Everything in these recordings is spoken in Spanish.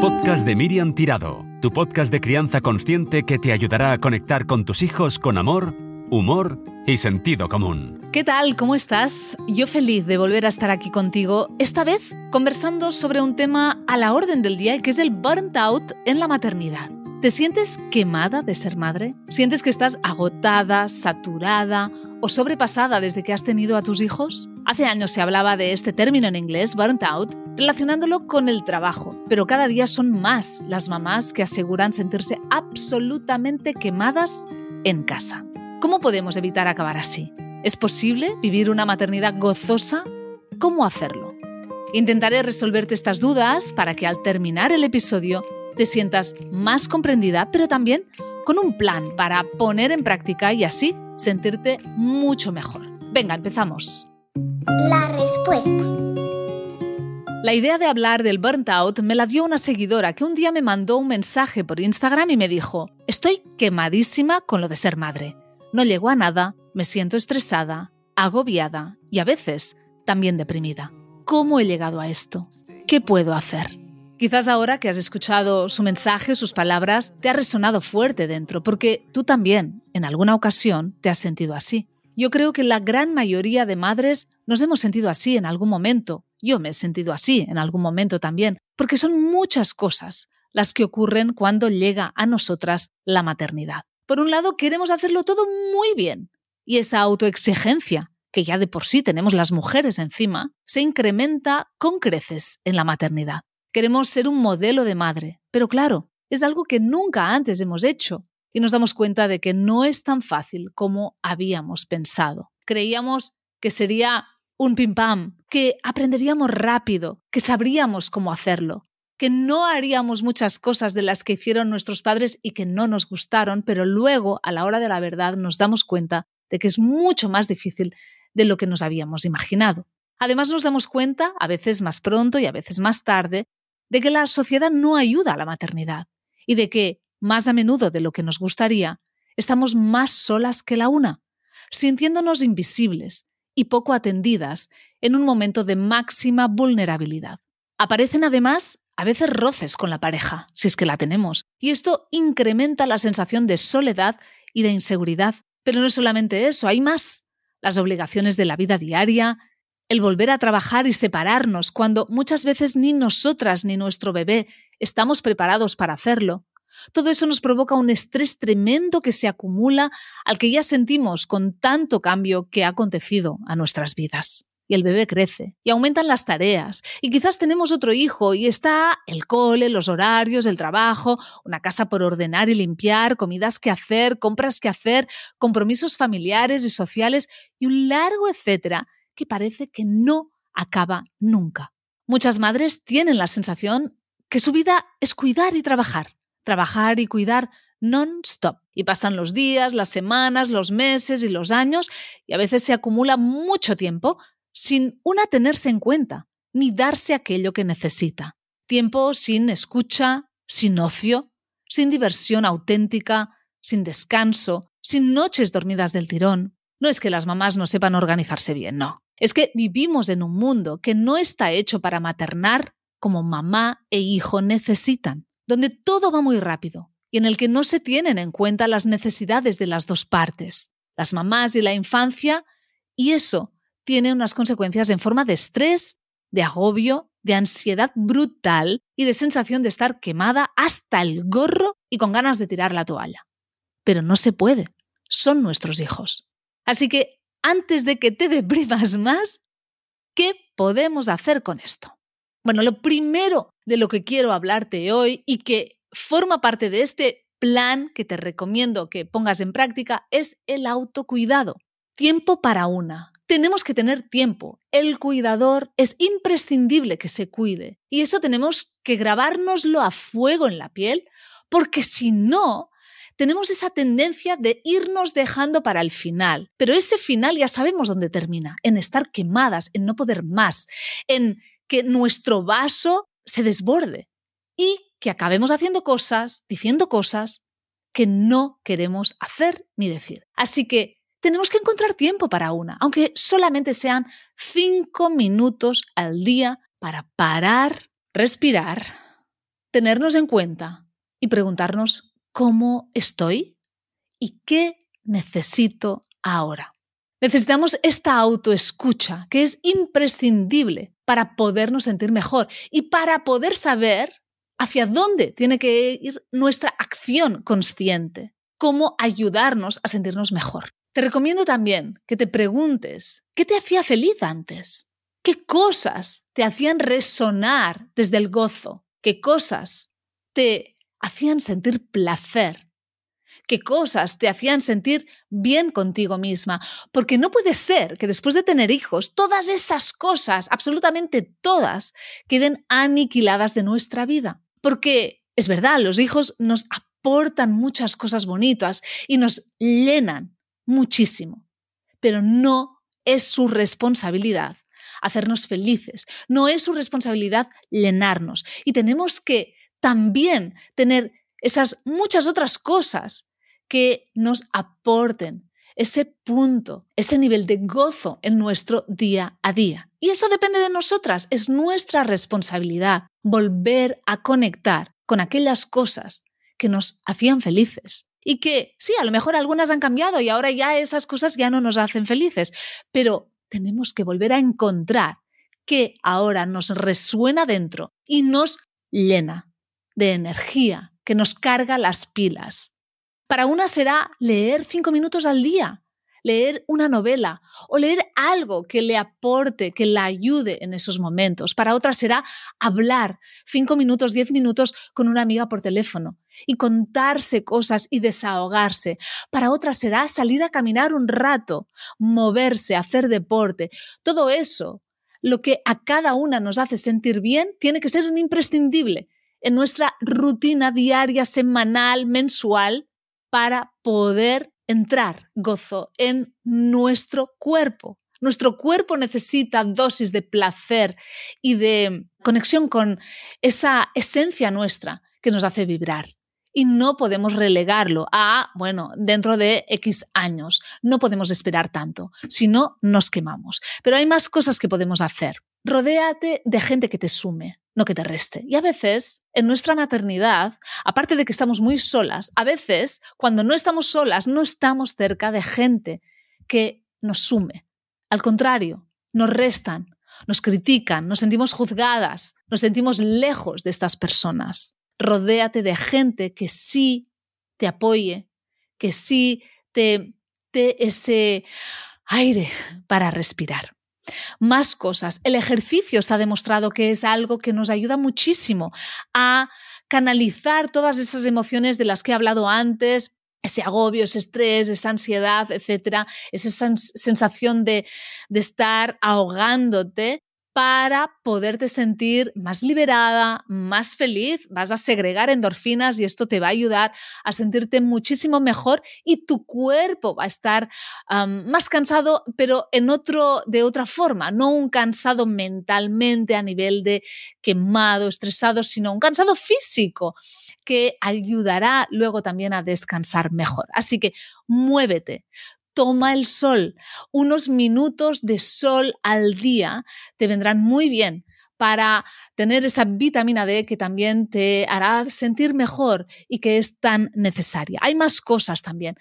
podcast de Miriam Tirado, tu podcast de crianza consciente que te ayudará a conectar con tus hijos con amor, humor y sentido común. ¿Qué tal? ¿Cómo estás? Yo feliz de volver a estar aquí contigo, esta vez conversando sobre un tema a la orden del día que es el burnt out en la maternidad. ¿Te sientes quemada de ser madre? ¿Sientes que estás agotada, saturada o sobrepasada desde que has tenido a tus hijos? Hace años se hablaba de este término en inglés, burnt out, relacionándolo con el trabajo, pero cada día son más las mamás que aseguran sentirse absolutamente quemadas en casa. ¿Cómo podemos evitar acabar así? ¿Es posible vivir una maternidad gozosa? ¿Cómo hacerlo? Intentaré resolverte estas dudas para que al terminar el episodio te sientas más comprendida, pero también con un plan para poner en práctica y así sentirte mucho mejor. Venga, empezamos. La respuesta. La idea de hablar del burnt out me la dio una seguidora que un día me mandó un mensaje por Instagram y me dijo, estoy quemadísima con lo de ser madre. No llego a nada, me siento estresada, agobiada y a veces también deprimida. ¿Cómo he llegado a esto? ¿Qué puedo hacer? Quizás ahora que has escuchado su mensaje, sus palabras, te ha resonado fuerte dentro, porque tú también, en alguna ocasión, te has sentido así. Yo creo que la gran mayoría de madres nos hemos sentido así en algún momento. Yo me he sentido así en algún momento también, porque son muchas cosas las que ocurren cuando llega a nosotras la maternidad. Por un lado, queremos hacerlo todo muy bien, y esa autoexigencia que ya de por sí tenemos las mujeres encima, se incrementa con creces en la maternidad. Queremos ser un modelo de madre, pero claro, es algo que nunca antes hemos hecho y nos damos cuenta de que no es tan fácil como habíamos pensado. Creíamos que sería un pim pam, que aprenderíamos rápido, que sabríamos cómo hacerlo, que no haríamos muchas cosas de las que hicieron nuestros padres y que no nos gustaron, pero luego, a la hora de la verdad, nos damos cuenta de que es mucho más difícil de lo que nos habíamos imaginado. Además, nos damos cuenta, a veces más pronto y a veces más tarde, de que la sociedad no ayuda a la maternidad y de que, más a menudo de lo que nos gustaría, estamos más solas que la una, sintiéndonos invisibles y poco atendidas en un momento de máxima vulnerabilidad. Aparecen además a veces roces con la pareja, si es que la tenemos, y esto incrementa la sensación de soledad y de inseguridad. Pero no es solamente eso, hay más. Las obligaciones de la vida diaria, el volver a trabajar y separarnos cuando muchas veces ni nosotras ni nuestro bebé estamos preparados para hacerlo. Todo eso nos provoca un estrés tremendo que se acumula al que ya sentimos con tanto cambio que ha acontecido a nuestras vidas. Y el bebé crece, y aumentan las tareas, y quizás tenemos otro hijo, y está el cole, los horarios, el trabajo, una casa por ordenar y limpiar, comidas que hacer, compras que hacer, compromisos familiares y sociales, y un largo etcétera que parece que no acaba nunca. Muchas madres tienen la sensación que su vida es cuidar y trabajar, trabajar y cuidar non-stop. Y pasan los días, las semanas, los meses y los años y a veces se acumula mucho tiempo sin una tenerse en cuenta, ni darse aquello que necesita. Tiempo sin escucha, sin ocio, sin diversión auténtica, sin descanso, sin noches dormidas del tirón. No es que las mamás no sepan organizarse bien, no. Es que vivimos en un mundo que no está hecho para maternar como mamá e hijo necesitan, donde todo va muy rápido y en el que no se tienen en cuenta las necesidades de las dos partes, las mamás y la infancia, y eso tiene unas consecuencias en forma de estrés, de agobio, de ansiedad brutal y de sensación de estar quemada hasta el gorro y con ganas de tirar la toalla. Pero no se puede, son nuestros hijos. Así que antes de que te deprimas más, ¿qué podemos hacer con esto? Bueno, lo primero de lo que quiero hablarte hoy y que forma parte de este plan que te recomiendo que pongas en práctica es el autocuidado. Tiempo para una. Tenemos que tener tiempo. El cuidador es imprescindible que se cuide. Y eso tenemos que grabárnoslo a fuego en la piel, porque si no, tenemos esa tendencia de irnos dejando para el final. Pero ese final ya sabemos dónde termina, en estar quemadas, en no poder más, en que nuestro vaso se desborde y que acabemos haciendo cosas, diciendo cosas que no queremos hacer ni decir. Así que tenemos que encontrar tiempo para una, aunque solamente sean cinco minutos al día para parar, respirar tenernos en cuenta y preguntarnos cómo estoy y qué necesito ahora. Necesitamos esta autoescucha que es imprescindible para podernos sentir mejor y para poder saber hacia dónde tiene que ir nuestra acción consciente, cómo ayudarnos a sentirnos mejor. Te recomiendo también que te preguntes qué te hacía feliz antes, qué cosas te hacían resonar desde el gozo, qué cosas te hacían sentir placer qué cosas te hacían sentir bien contigo misma. Porque no puede ser que después de tener hijos, todas esas cosas, absolutamente todas, queden aniquiladas de nuestra vida. Porque es verdad, los hijos nos aportan muchas cosas bonitas y nos llenan muchísimo. Pero no es su responsabilidad hacernos felices, no es su responsabilidad llenarnos. Y tenemos que también tener esas muchas otras cosas que nos aporten ese punto, ese nivel de gozo en nuestro día a día. Y eso depende de nosotras, es nuestra responsabilidad volver a conectar con aquellas cosas que nos hacían felices. Y que sí, a lo mejor algunas han cambiado y ahora ya esas cosas ya no nos hacen felices, pero tenemos que volver a encontrar que ahora nos resuena dentro y nos llena de energía, que nos carga las pilas. Para una será leer cinco minutos al día, leer una novela o leer algo que le aporte, que la ayude en esos momentos. Para otra será hablar cinco minutos, diez minutos con una amiga por teléfono y contarse cosas y desahogarse. Para otra será salir a caminar un rato, moverse, hacer deporte. Todo eso, lo que a cada una nos hace sentir bien, tiene que ser un imprescindible en nuestra rutina diaria, semanal, mensual para poder entrar gozo en nuestro cuerpo. Nuestro cuerpo necesita dosis de placer y de conexión con esa esencia nuestra que nos hace vibrar. Y no podemos relegarlo a, bueno, dentro de X años. No podemos esperar tanto, si no, nos quemamos. Pero hay más cosas que podemos hacer. Rodéate de gente que te sume, no que te reste. Y a veces, en nuestra maternidad, aparte de que estamos muy solas, a veces, cuando no estamos solas, no estamos cerca de gente que nos sume. Al contrario, nos restan, nos critican, nos sentimos juzgadas, nos sentimos lejos de estas personas. Rodéate de gente que sí te apoye, que sí te dé ese aire para respirar más cosas. El ejercicio está demostrado que es algo que nos ayuda muchísimo a canalizar todas esas emociones de las que he hablado antes, ese agobio, ese estrés, esa ansiedad, etcétera, esa sensación de, de estar ahogándote para poderte sentir más liberada, más feliz, vas a segregar endorfinas y esto te va a ayudar a sentirte muchísimo mejor y tu cuerpo va a estar más cansado, pero en otro, de otra forma, no un cansado mentalmente a nivel de quemado, estresado, sino un cansado físico que ayudará luego también a descansar mejor. Así que muévete, toma el sol. Unos minutos de sol al día te vendrán muy bien para tener esa vitamina D que también te hará sentir mejor y que es tan necesaria. Hay más cosas también.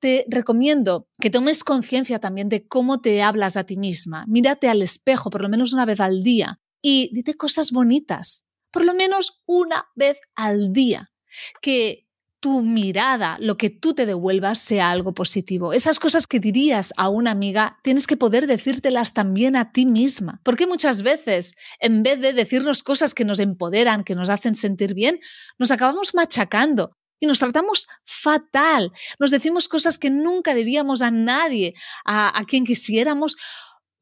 Te recomiendo que tomes conciencia también de cómo te hablas a ti misma. Mírate al espejo por lo menos una vez al día y dite cosas bonitas, por lo menos una vez al día. Que tu mirada, lo que tú te devuelvas, sea algo positivo. Esas cosas que dirías a una amiga, tienes que poder decírtelas también a ti misma. Porque muchas veces, en vez de decirnos cosas que nos empoderan, que nos hacen sentir bien, nos acabamos machacando y nos tratamos fatal. Nos decimos cosas que nunca diríamos a nadie, a, a quien quisiéramos,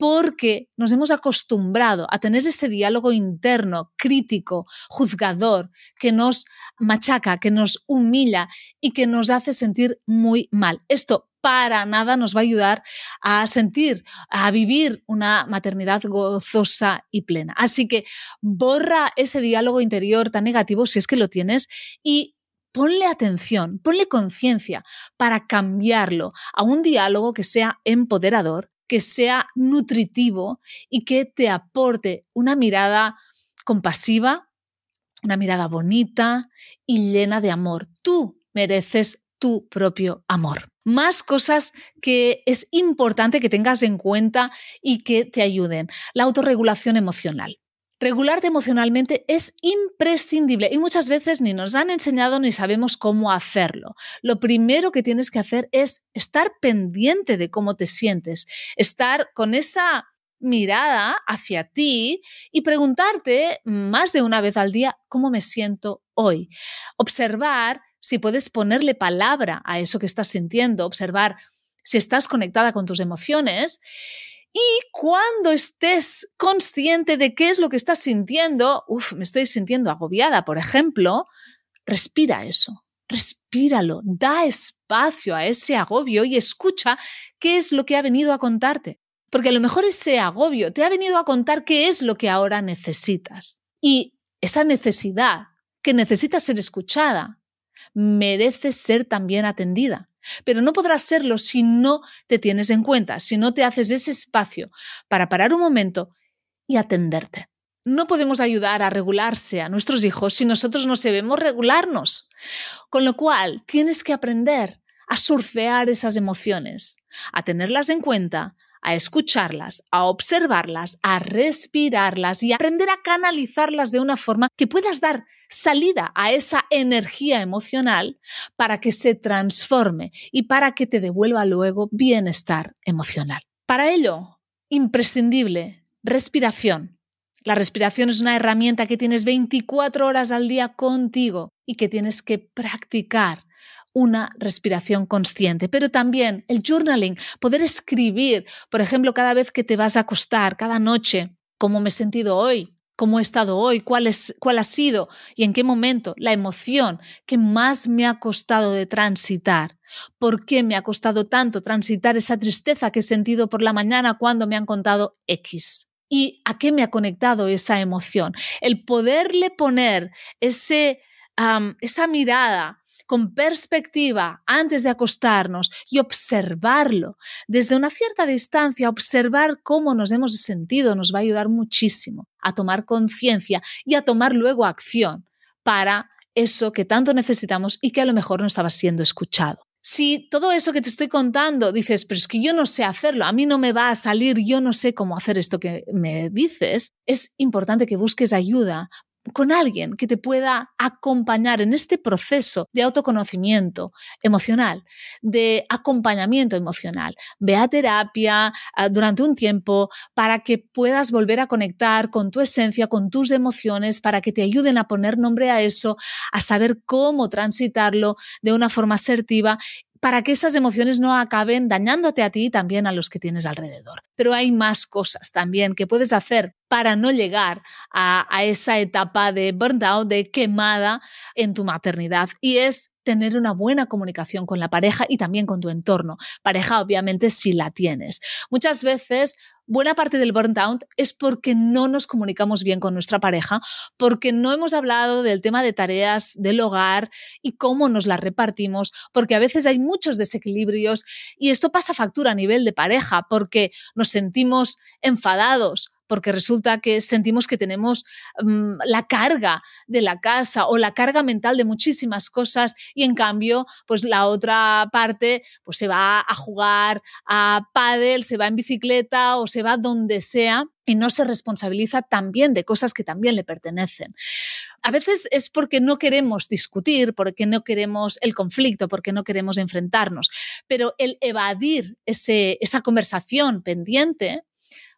porque nos hemos acostumbrado a tener ese diálogo interno, crítico, juzgador, que nos machaca, que nos humilla y que nos hace sentir muy mal. Esto para nada nos va a ayudar a sentir, a vivir una maternidad gozosa y plena. Así que borra ese diálogo interior tan negativo si es que lo tienes y ponle atención, ponle conciencia para cambiarlo a un diálogo que sea empoderador, que sea nutritivo y que te aporte una mirada compasiva, una mirada bonita y llena de amor. Tú mereces tu propio amor. Más cosas que es importante que tengas en cuenta y que te ayuden. La autorregulación emocional. Regularte emocionalmente es imprescindible y muchas veces ni nos han enseñado ni sabemos cómo hacerlo. Lo primero que tienes que hacer es estar pendiente de cómo te sientes, estar con esa mirada hacia ti y preguntarte más de una vez al día cómo me siento hoy. Observar si puedes ponerle palabra a eso que estás sintiendo, observar si estás conectada con tus emociones y cuando estés consciente de qué es lo que estás sintiendo, uff, me estoy sintiendo agobiada, por ejemplo, respira eso, respíralo, da espacio a ese agobio y escucha qué es lo que ha venido a contarte. Porque a lo mejor ese agobio te ha venido a contar qué es lo que ahora necesitas. Y esa necesidad que necesita ser escuchada merece ser también atendida. Pero no podrás serlo si no te tienes en cuenta, si no te haces ese espacio para parar un momento y atenderte. No podemos ayudar a regularse a nuestros hijos si nosotros no sabemos regularnos. Con lo cual, tienes que aprender a surfear esas emociones, a tenerlas en cuenta, a escucharlas, a observarlas, a respirarlas y aprender a canalizarlas de una forma que puedas dar salida a esa energía emocional para que se transforme y para que te devuelva luego bienestar emocional. Para ello, imprescindible, respiración. La respiración es una herramienta que tienes 24 horas al día contigo y que tienes que practicar una respiración consciente, pero también el journaling, poder escribir, por ejemplo, cada vez que te vas a acostar, cada noche, cómo me he sentido hoy, cómo he estado hoy, cuál, es, cuál ha sido y en qué momento la emoción que más me ha costado de transitar. ¿Por qué me ha costado tanto transitar esa tristeza que he sentido por la mañana cuando me han contado X? ¿Y a qué me ha conectado esa emoción? El poderle poner ese, esa mirada con perspectiva antes de acostarnos y observarlo desde una cierta distancia, observar cómo nos hemos sentido nos va a ayudar muchísimo a tomar conciencia y a tomar luego acción para eso que tanto necesitamos y que a lo mejor no estaba siendo escuchado. Si todo eso que te estoy contando dices, pero es que yo no sé hacerlo, a mí no me va a salir, yo no sé cómo hacer esto que me dices, es importante que busques ayuda con alguien que te pueda acompañar en este proceso de autoconocimiento emocional, de acompañamiento emocional. Ve a terapia ah, durante un tiempo para que puedas volver a conectar con tu esencia, con tus emociones, para que te ayuden a poner nombre a eso, a saber cómo transitarlo de una forma asertiva para que esas emociones no acaben dañándote a ti y también a los que tienes alrededor. Pero hay más cosas también que puedes hacer para no llegar a, a esa etapa de burnout, de quemada en tu maternidad. Y es tener una buena comunicación con la pareja y también con tu entorno. Pareja, obviamente, si la tienes. Muchas veces buena parte del burnout es porque no nos comunicamos bien con nuestra pareja, porque no hemos hablado del tema de tareas del hogar y cómo nos las repartimos, porque a veces hay muchos desequilibrios y esto pasa factura a nivel de pareja, porque nos sentimos enfadados porque resulta que sentimos que tenemos mm, la carga de la casa o la carga mental de muchísimas cosas y en cambio, pues la otra parte pues se va a jugar a pádel, se va en bicicleta o se va donde sea y no se responsabiliza también de cosas que también le pertenecen. A veces es porque no queremos discutir, porque no queremos el conflicto, porque no queremos enfrentarnos, pero el evadir ese, esa conversación pendiente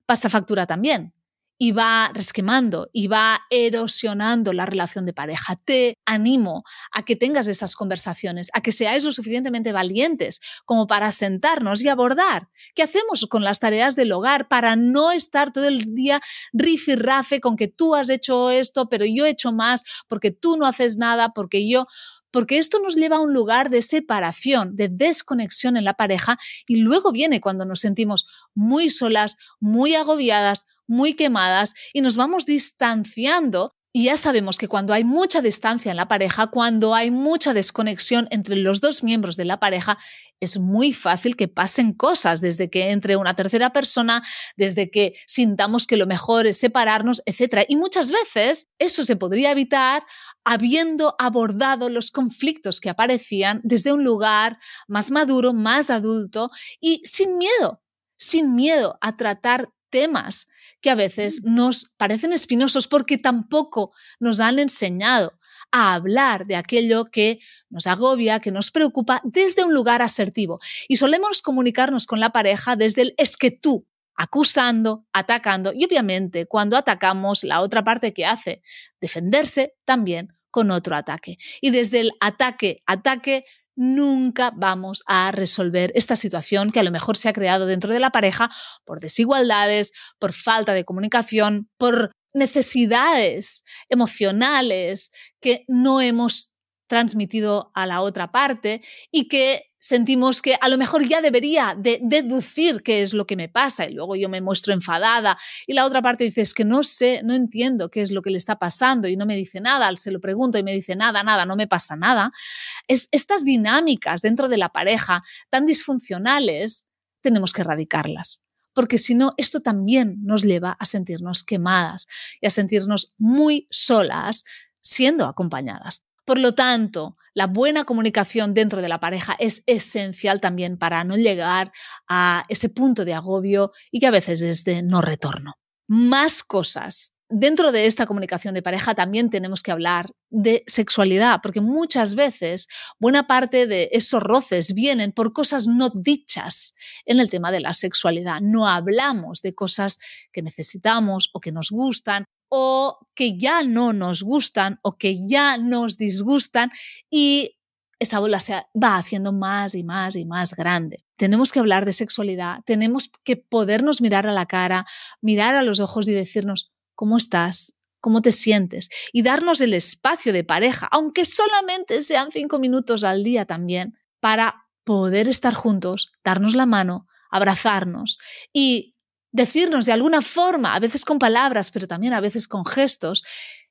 pasa factura también y va resquemando y va erosionando la relación de pareja. Te animo a que tengas esas conversaciones, a que seáis lo suficientemente valientes como para sentarnos y abordar qué hacemos con las tareas del hogar para no estar todo el día rifirrafe con que tú has hecho esto, pero yo he hecho más, porque tú no haces nada, porque yo porque esto nos lleva a un lugar de separación, de desconexión en la pareja y luego viene cuando nos sentimos muy solas, muy agobiadas, muy quemadas y nos vamos distanciando Y ya sabemos que cuando hay mucha distancia en la pareja, cuando hay mucha desconexión entre los dos miembros de la pareja, es muy fácil que pasen cosas, desde que entre una tercera persona, desde que sintamos que lo mejor es separarnos, etc. Y muchas veces eso se podría evitar habiendo abordado los conflictos que aparecían desde un lugar más maduro, más adulto y sin miedo, sin miedo a tratar temas que a veces nos parecen espinosos porque tampoco nos han enseñado a hablar de aquello que nos agobia, que nos preocupa desde un lugar asertivo. Y solemos comunicarnos con la pareja desde el es que tú, acusando, atacando y obviamente cuando atacamos la otra parte que hace defenderse también con otro ataque. Y desde el ataque, ataque, nunca vamos a resolver esta situación que a lo mejor se ha creado dentro de la pareja por desigualdades, por falta de comunicación, por necesidades emocionales que no hemos transmitido a la otra parte y que sentimos que a lo mejor ya debería de deducir qué es lo que me pasa y luego yo me muestro enfadada y la otra parte dice es que no sé, no entiendo qué es lo que le está pasando y no me dice nada, se lo pregunto y me dice nada, nada, no me pasa nada. Es, estas dinámicas dentro de la pareja tan disfuncionales tenemos que erradicarlas porque si no, esto también nos lleva a sentirnos quemadas y a sentirnos muy solas siendo acompañadas. Por lo tanto, la buena comunicación dentro de la pareja es esencial también para no llegar a ese punto de agobio y que a veces es de no retorno. Más cosas. Dentro de esta comunicación de pareja también tenemos que hablar de sexualidad, porque muchas veces buena parte de esos roces vienen por cosas no dichas en el tema de la sexualidad. No hablamos de cosas que necesitamos o que nos gustan o que ya no nos gustan o que ya nos disgustan y esa bola se va haciendo más y más y más grande. Tenemos que hablar de sexualidad, tenemos que podernos mirar a la cara, mirar a los ojos y decirnos, ¿cómo estás? ¿Cómo te sientes? Y darnos el espacio de pareja, aunque solamente sean cinco minutos al día también, para poder estar juntos, darnos la mano, abrazarnos y decirnos de alguna forma, a veces con palabras, pero también a veces con gestos,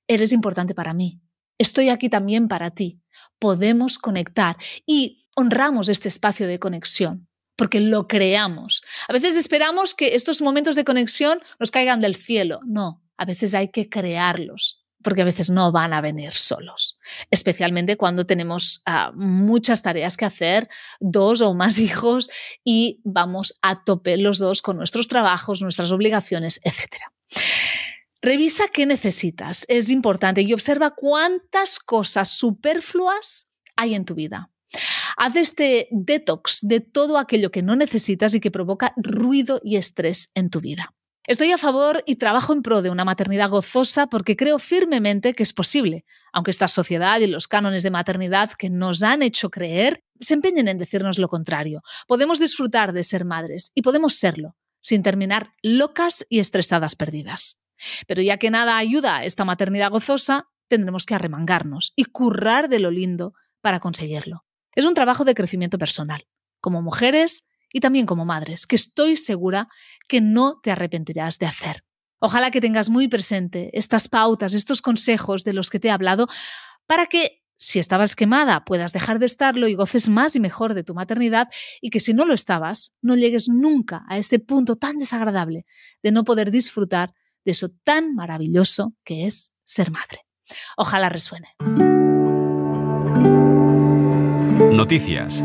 eres importante para mí. Estoy aquí también para ti. Podemos conectar y honramos este espacio de conexión porque lo creamos. A veces esperamos que estos momentos de conexión nos caigan del cielo. No, a veces hay que crearlos porque a veces no van a venir solos, especialmente cuando tenemos ah, muchas tareas que hacer, dos o más hijos y vamos a tope los dos con nuestros trabajos, nuestras obligaciones, etc. Revisa qué necesitas, es importante, y observa cuántas cosas superfluas hay en tu vida. Haz este detox de todo aquello que no necesitas y que provoca ruido y estrés en tu vida. Estoy a favor y trabajo en pro de una maternidad gozosa porque creo firmemente que es posible, aunque esta sociedad y los cánones de maternidad que nos han hecho creer se empeñen en decirnos lo contrario. Podemos disfrutar de ser madres y podemos serlo, sin terminar locas y estresadas perdidas. Pero ya que nada ayuda a esta maternidad gozosa, tendremos que arremangarnos y currar de lo lindo para conseguirlo. Es un trabajo de crecimiento personal. Como mujeres, y también como madres, que estoy segura que no te arrepentirás de hacer. Ojalá que tengas muy presente estas pautas, estos consejos de los que te he hablado, para que si estabas quemada puedas dejar de estarlo y goces más y mejor de tu maternidad y que si no lo estabas, no llegues nunca a ese punto tan desagradable de no poder disfrutar de eso tan maravilloso que es ser madre. Ojalá resuene. Noticias.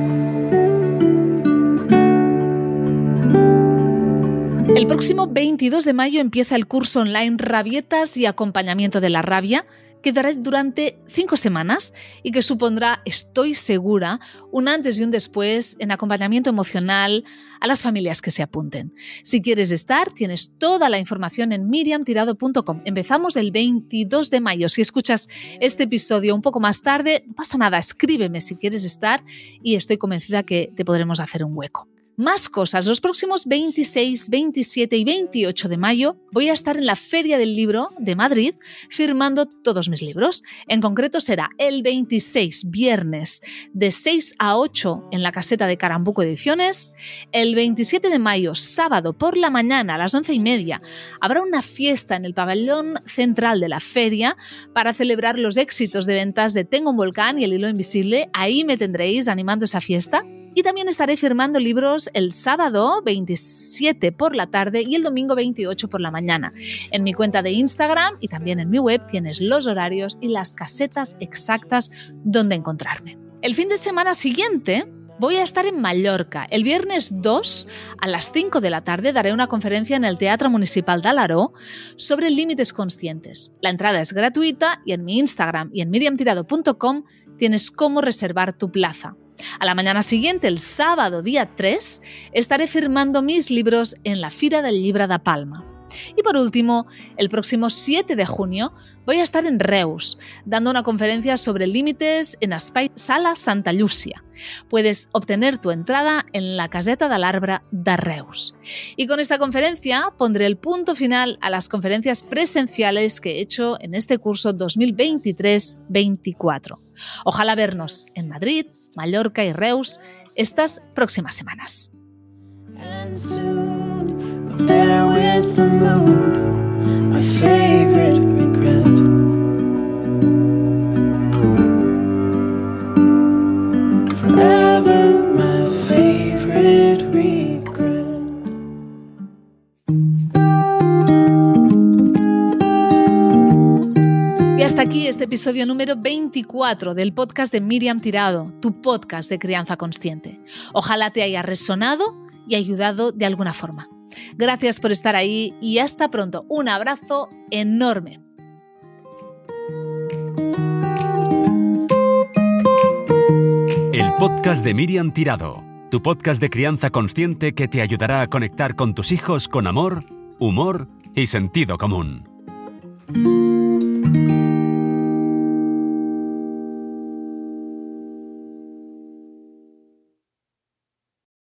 El próximo 22 de mayo empieza el curso online Rabietas y Acompañamiento de la Rabia, que dará durante cinco semanas y que supondrá, estoy segura, un antes y un después en acompañamiento emocional a las familias que se apunten. Si quieres estar, tienes toda la información en miriamtirado.com. Empezamos el 22 de mayo. Si escuchas este episodio un poco más tarde, no pasa nada, escríbeme si quieres estar y estoy convencida que te podremos hacer un hueco. Más cosas. Los próximos 26, 27 y 28 de mayo voy a estar en la Feria del Libro de Madrid firmando todos mis libros. En concreto será el 26, viernes, de 6 a 8 en la caseta de Carambuco Ediciones. El 27 de mayo, sábado por la mañana a las 11 y media, habrá una fiesta en el pabellón central de la feria para celebrar los éxitos de ventas de Tengo un volcán y El hilo invisible. Ahí me tendréis animando esa fiesta. Y también estaré firmando libros el sábado 27 por la tarde y el domingo 28 por la mañana. En mi cuenta de Instagram y también en mi web tienes los horarios y las casetas exactas donde encontrarme. El fin de semana siguiente Voy a estar en Mallorca. El viernes 2 a las 5 de la tarde daré una conferencia en el Teatro Municipal de sobre límites conscientes. La entrada es gratuita y en mi Instagram y en miriamtirado.com tienes cómo reservar tu plaza. A la mañana siguiente, el sábado día 3, estaré firmando mis libros en la Fira del Libra da Palma. Y por último, el próximo 7 de junio voy a estar en Reus, dando una conferencia sobre límites en Espai Sala Santa Lucia. Puedes obtener tu entrada en la caseta de l'Arbre de Reus. Y con esta conferencia pondré el punto final a las conferencias presenciales que he hecho en este curso 2023-24. Ojalá vernos en Madrid, Mallorca y Reus estas próximas semanas. Aquí este episodio número 24 del podcast de Miriam Tirado, tu podcast de crianza consciente. Ojalá te haya resonado y ayudado de alguna forma. Gracias por estar ahí y hasta pronto. Un abrazo enorme. El podcast de Miriam Tirado, tu podcast de crianza consciente que te ayudará a conectar con tus hijos con amor, humor y sentido común.